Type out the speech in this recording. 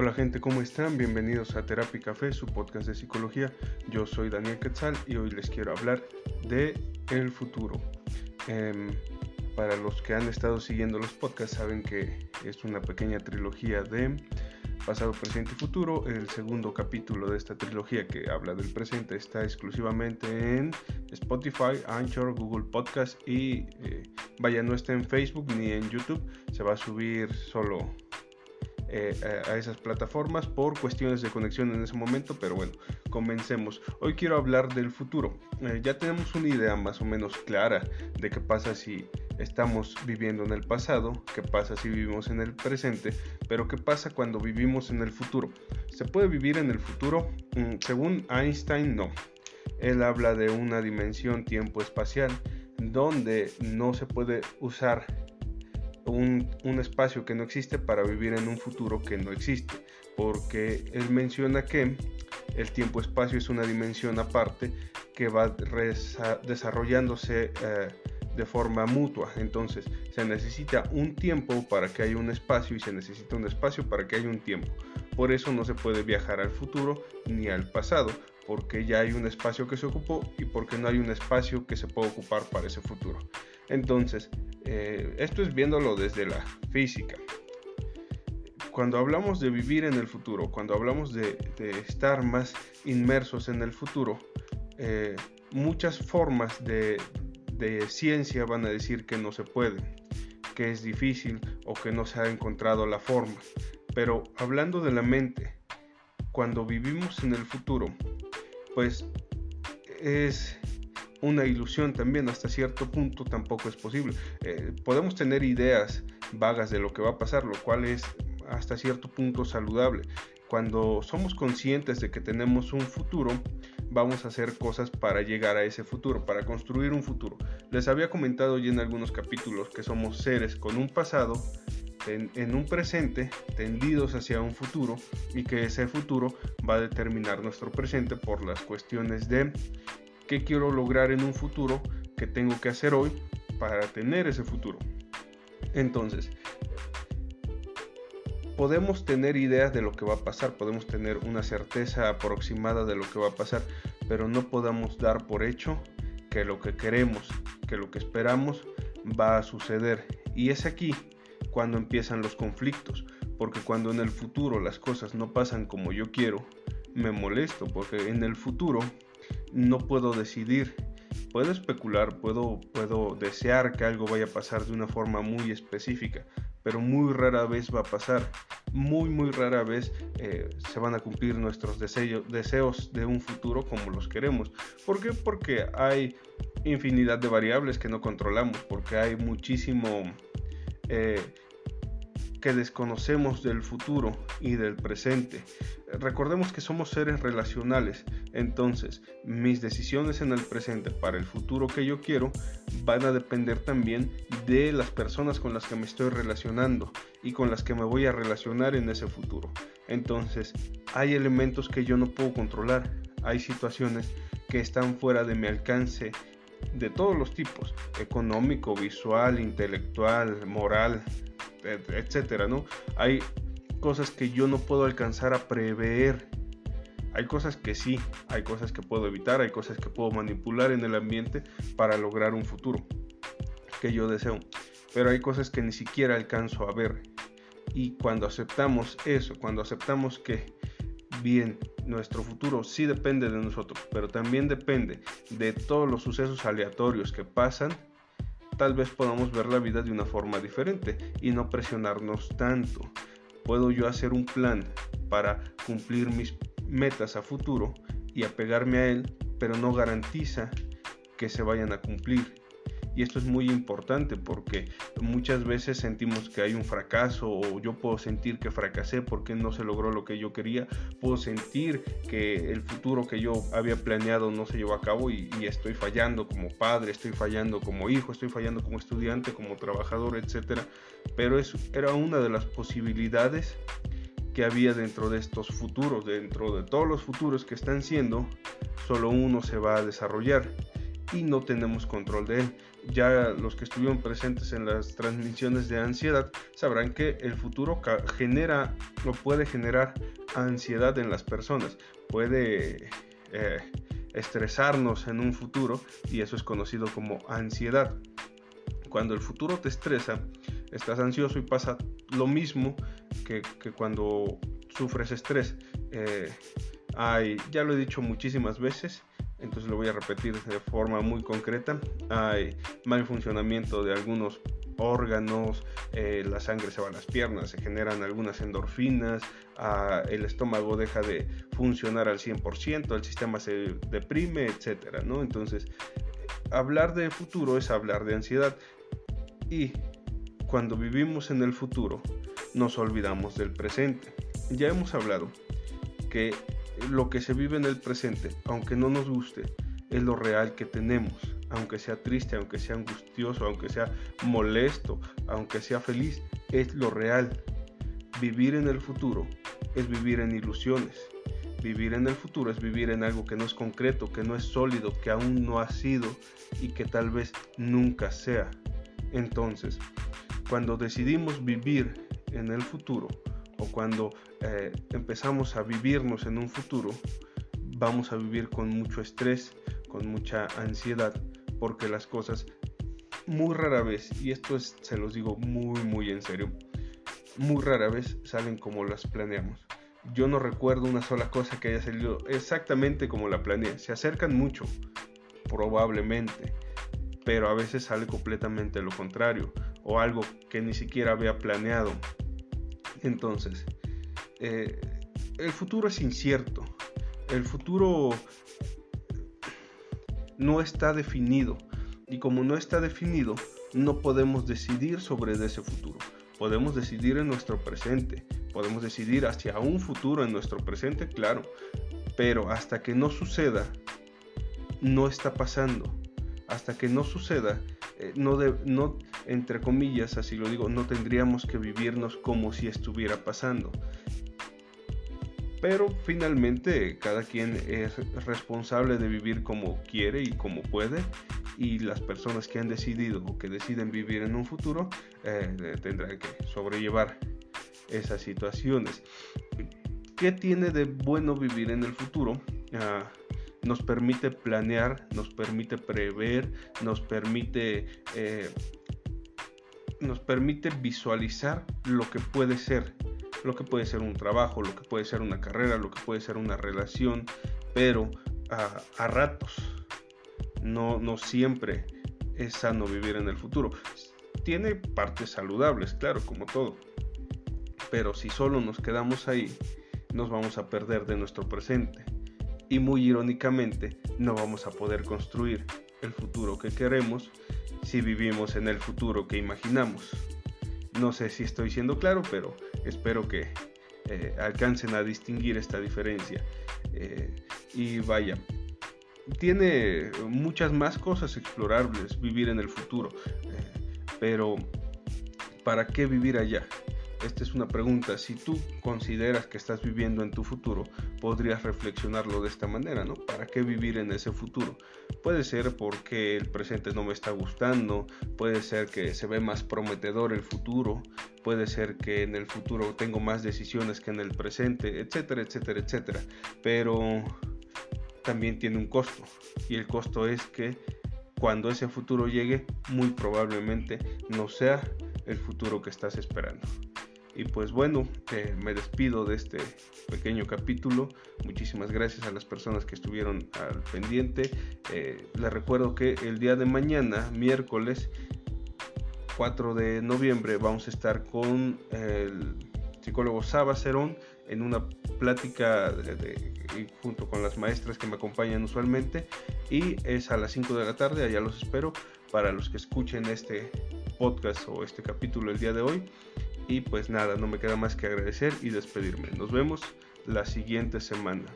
Hola gente, ¿cómo están? Bienvenidos a Terapia Café, su podcast de psicología. Yo soy Daniel Quetzal y hoy les quiero hablar de el futuro. Em, para los que han estado siguiendo los podcasts saben que es una pequeña trilogía de pasado, presente y futuro. El segundo capítulo de esta trilogía que habla del presente está exclusivamente en Spotify, Anchor, Google Podcast y eh, vaya, no está en Facebook ni en YouTube. Se va a subir solo eh, a esas plataformas por cuestiones de conexión en ese momento, pero bueno, comencemos. Hoy quiero hablar del futuro. Eh, ya tenemos una idea más o menos clara de qué pasa si estamos viviendo en el pasado, qué pasa si vivimos en el presente, pero qué pasa cuando vivimos en el futuro. ¿Se puede vivir en el futuro? Mm, según Einstein, no. Él habla de una dimensión tiempo-espacial donde no se puede usar un, espacio que no existe para vivir en un futuro que no existe, porque él menciona que el tiempo-espacio es una dimensión aparte que va desarrollándose eh, de forma mutua. Entonces se necesita un tiempo para que haya un espacio y se necesita un espacio para que haya un tiempo. Por eso no se puede viajar al futuro ni al pasado, porque ya hay un espacio que se ocupó y porque no hay un espacio que se pueda ocupar para ese futuro. Entonces, eh, esto es viéndolo desde la física. Cuando hablamos de vivir en el futuro, cuando hablamos de, estar más inmersos en el futuro, eh, muchas formas de, de ciencia van a decir que no se puede, que es difícil o que no se ha encontrado la forma. Pero hablando de la mente, cuando vivimos en el futuro, pues es una ilusión también hasta cierto punto tampoco es posible. Eh, podemos tener ideas vagas de lo que va a pasar, lo cual es hasta cierto punto saludable. Cuando somos conscientes de que tenemos un futuro, vamos a hacer cosas para llegar a ese futuro, para construir un futuro. Les había comentado ya en algunos capítulos que somos seres con un pasado, en, en, un presente tendidos hacia un futuro y que ese futuro va a determinar nuestro presente por las cuestiones de qué quiero lograr en un futuro, qué tengo que hacer hoy para tener ese futuro. Entonces, podemos tener ideas de lo que va a pasar, podemos tener una certeza aproximada de lo que va a pasar, pero no podemos dar por hecho que lo que queremos, que lo que esperamos va a suceder. Y es aquí cuando empiezan los conflictos, porque cuando en el futuro las cosas no pasan como yo quiero, me molesto, porque en el futuro no puedo decidir. Puedo especular, puedo, puedo desear que algo vaya a pasar de una forma muy específica, pero muy rara vez va a pasar. Muy, muy rara vez eh, se van a cumplir nuestros deseos de un futuro como los queremos. ¿Por qué? Porque hay infinidad de variables que no controlamos, porque hay muchísimo... Eh, que desconocemos del futuro y del presente. Recordemos que somos seres relacionales, entonces mis decisiones en el presente para el futuro que yo quiero van a depender también de las personas con las que me estoy relacionando y con las que me voy a relacionar en ese futuro. Entonces hay elementos que yo no puedo controlar, hay situaciones que están fuera de mi alcance de todos los tipos, económico, visual, intelectual, moral, etcétera, ¿no? Hay cosas que yo no puedo alcanzar a prever. Hay cosas que sí, hay cosas que puedo evitar, hay cosas que puedo manipular en el ambiente para lograr un futuro que yo deseo. Pero hay cosas que ni siquiera alcanzo a ver. Y cuando aceptamos eso, cuando aceptamos que, bien, nuestro futuro sí depende de nosotros, pero también depende de todos los sucesos aleatorios que pasan, tal vez podamos ver la vida de una forma diferente y no presionarnos tanto. Puedo yo hacer un plan para cumplir mis metas a futuro y apegarme a él, pero no garantiza que se vayan a cumplir. Y esto es muy importante porque muchas veces sentimos que hay un fracaso o yo puedo sentir que fracasé porque no se logró lo que yo quería. Puedo sentir que el futuro que yo había planeado no se llevó a cabo y, estoy fallando como padre, estoy fallando como hijo, estoy fallando como estudiante, como trabajador, etc. Pero eso era una de las posibilidades que había dentro de estos futuros, dentro de todos los futuros que están siendo, solo uno se va a desarrollar y no tenemos control de él. Ya los que estuvieron presentes en las transmisiones de ansiedad sabrán que el futuro genera o puede generar ansiedad en las personas, puede eh, estresarnos en un futuro y eso es conocido como ansiedad. Cuando el futuro te estresa, estás ansioso y pasa lo mismo que, cuando sufres estrés. Eh, ya lo he dicho muchísimas veces, entonces lo voy a repetir de forma muy concreta. Hay mal funcionamiento de algunos órganos, eh, la sangre se va a las piernas, se generan algunas endorfinas, ah, el estómago deja de funcionar al 100%, el sistema se deprime, etc. ¿no? Entonces, hablar de futuro es hablar de ansiedad y cuando vivimos en el futuro nos olvidamos del presente. Ya hemos hablado que lo que se vive en el presente, aunque no nos guste, es lo real que tenemos, aunque sea triste, aunque sea angustioso, aunque sea molesto, aunque sea feliz, es lo real. Vivir en el futuro es vivir en ilusiones. Vivir en el futuro es vivir en algo que no es concreto, que no es sólido, que aún no ha sido y que tal vez nunca sea. Entonces, cuando decidimos vivir en el futuro, o cuando eh, empezamos a vivirnos en un futuro, vamos a vivir con mucho estrés, con mucha ansiedad, porque las cosas muy rara vez, y esto es, se los digo muy, muy en serio, muy rara vez salen como las planeamos. Yo no recuerdo una sola cosa que haya salido exactamente como la planeé. Se acercan mucho, probablemente, pero a veces sale completamente lo contrario o algo que ni siquiera había planeado entonces, eh, el futuro es incierto. El futuro no está definido. Y como no está definido, no podemos decidir sobre ese futuro. Podemos decidir en nuestro presente. Podemos decidir hacia un futuro en nuestro presente, claro. Pero hasta que no suceda, no está pasando. Hasta que no suceda, eh, no, de, no, entre comillas, así lo digo, no tendríamos que vivirnos como si estuviera pasando. Pero finalmente cada quien es responsable de vivir como quiere y como puede y las personas que han decidido o que deciden vivir en un futuro eh, tendrán que sobrellevar esas situaciones. ¿Qué tiene de bueno vivir en el futuro? Ah, nos permite planear, nos permite prever, nos permite, eh, nos permite visualizar lo que puede ser, lo que puede ser un trabajo, lo que puede ser una carrera, lo que puede ser una relación, pero a, ratos, no, no siempre es sano vivir en el futuro. Tiene partes saludables, claro, como todo, pero si solo nos quedamos ahí, nos vamos a perder de nuestro presente y muy irónicamente no vamos a poder construir el futuro que queremos si vivimos en el futuro que imaginamos. No sé si estoy siendo claro, pero espero que eh, alcancen a distinguir esta diferencia. Eh, y vaya, tiene muchas más cosas explorables vivir en el futuro, eh, pero ¿para qué vivir allá? Esta es una pregunta. Si tú consideras que estás viviendo en tu futuro, podrías reflexionarlo de esta manera, ¿no? ¿Para qué vivir en ese futuro? Puede ser porque el presente no me está gustando, puede ser que se ve más prometedor el futuro, puede ser que en el futuro tengo más decisiones que en el presente, etcétera, etcétera, etcétera. Pero también tiene un costo y el costo es que cuando ese futuro llegue, muy probablemente no sea el futuro que estás esperando. Y pues bueno, eh, me despido de este pequeño capítulo. Muchísimas gracias a las personas que estuvieron al pendiente. Eh, les recuerdo que el día de mañana, miércoles 4 de noviembre, vamos a estar con el psicólogo Saba Cerón en una plática junto con las maestras que me acompañan usualmente y es a las 5 de la tarde, allá los espero para los que escuchen este podcast o este capítulo el día de hoy. Y pues nada, no me queda más que agradecer y despedirme. Nos vemos la siguiente semana.